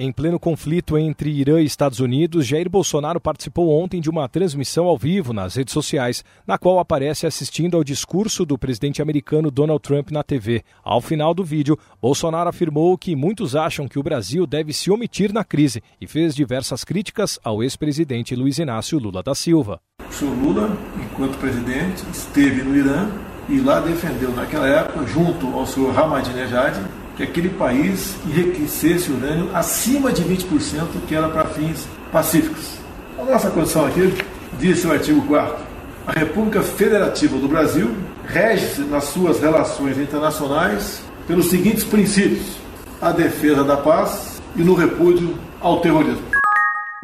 Em pleno conflito entre Irã e Estados Unidos, Jair Bolsonaro participou ontem de uma transmissão ao vivo nas redes sociais, na qual aparece assistindo ao discurso do presidente americano Donald Trump na TV. Ao final do vídeo, Bolsonaro afirmou que muitos acham que o Brasil deve se omitir na crise e fez diversas críticas ao ex-presidente Luiz Inácio Lula da Silva. O senhor Lula, enquanto presidente, esteve no Irã e lá defendeu, naquela época, junto ao senhor Ahmadinejad, que aquele país enriquecesse urânio acima de 20%, que era para fins pacíficos. A nossa condição aqui, diz o artigo 4 a República Federativa do Brasil rege-se nas suas relações internacionais pelos seguintes princípios: a defesa da paz e no repúdio ao terrorismo.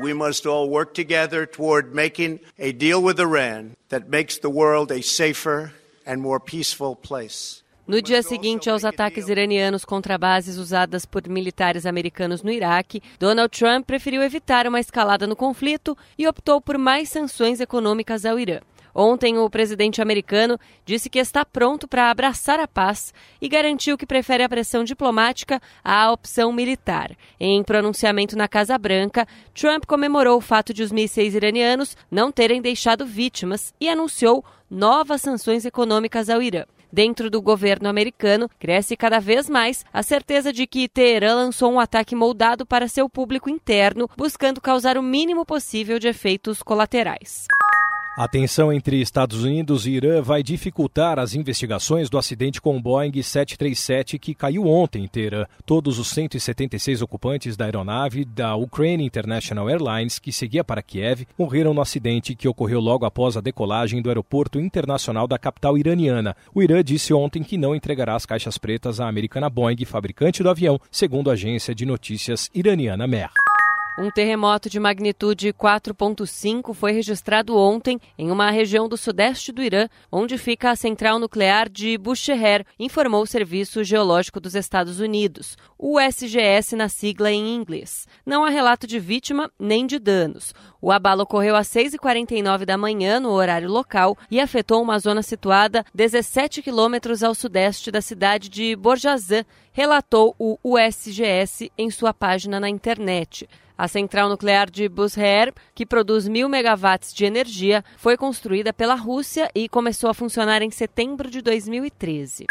We must all work together toward making a deal with Iran that makes the world a safer and more peaceful place. No dia seguinte aos ataques iranianos contra bases usadas por militares americanos no Iraque, Donald Trump preferiu evitar uma escalada no conflito e optou por mais sanções econômicas ao Irã. Ontem, o presidente americano disse que está pronto para abraçar a paz e garantiu que prefere a pressão diplomática à opção militar. Em pronunciamento na Casa Branca, Trump comemorou o fato de os mísseis iranianos não terem deixado vítimas e anunciou novas sanções econômicas ao Irã. Dentro do governo americano, cresce cada vez mais a certeza de que Teherã lançou um ataque moldado para seu público interno, buscando causar o mínimo possível de efeitos colaterais. A tensão entre Estados Unidos e Irã vai dificultar as investigações do acidente com o Boeing 737 que caiu ontem em Teherã. Todos os 176 ocupantes da aeronave da Ukraine International Airlines, que seguia para Kiev, morreram no acidente que ocorreu logo após a decolagem do aeroporto internacional da capital iraniana. O Irã disse ontem que não entregará as caixas pretas à americana Boeing, fabricante do avião, segundo a agência de notícias iraniana MER. Um terremoto de magnitude 4.5 foi registrado ontem em uma região do sudeste do Irã, onde fica a central nuclear de Bushehr, informou o Serviço Geológico dos Estados Unidos, o SGS na sigla em inglês. Não há relato de vítima nem de danos. O abalo ocorreu às 6h49 da manhã, no horário local, e afetou uma zona situada 17 quilômetros ao sudeste da cidade de Borjazan, relatou o USGS em sua página na internet. A central nuclear de Bushehr, que produz mil megawatts de energia, foi construída pela Rússia e começou a funcionar em setembro de 2013.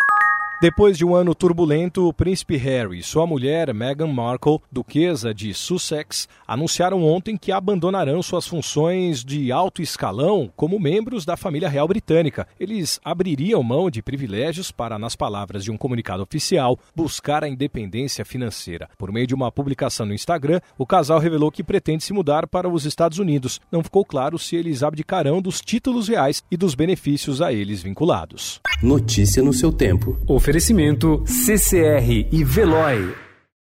Depois de um ano turbulento, o príncipe Harry e sua mulher Meghan Markle, duquesa de Sussex, anunciaram ontem que abandonarão suas funções de alto escalão como membros da família real britânica. Eles abririam mão de privilégios para, nas palavras de um comunicado oficial, buscar a independência financeira. Por meio de uma publicação no Instagram, o casal revelou que pretende se mudar para os Estados Unidos. Não ficou claro se eles abdicarão dos títulos reais e dos benefícios a eles vinculados. Notícia no seu tempo. Oferecimento CCR e Veloy.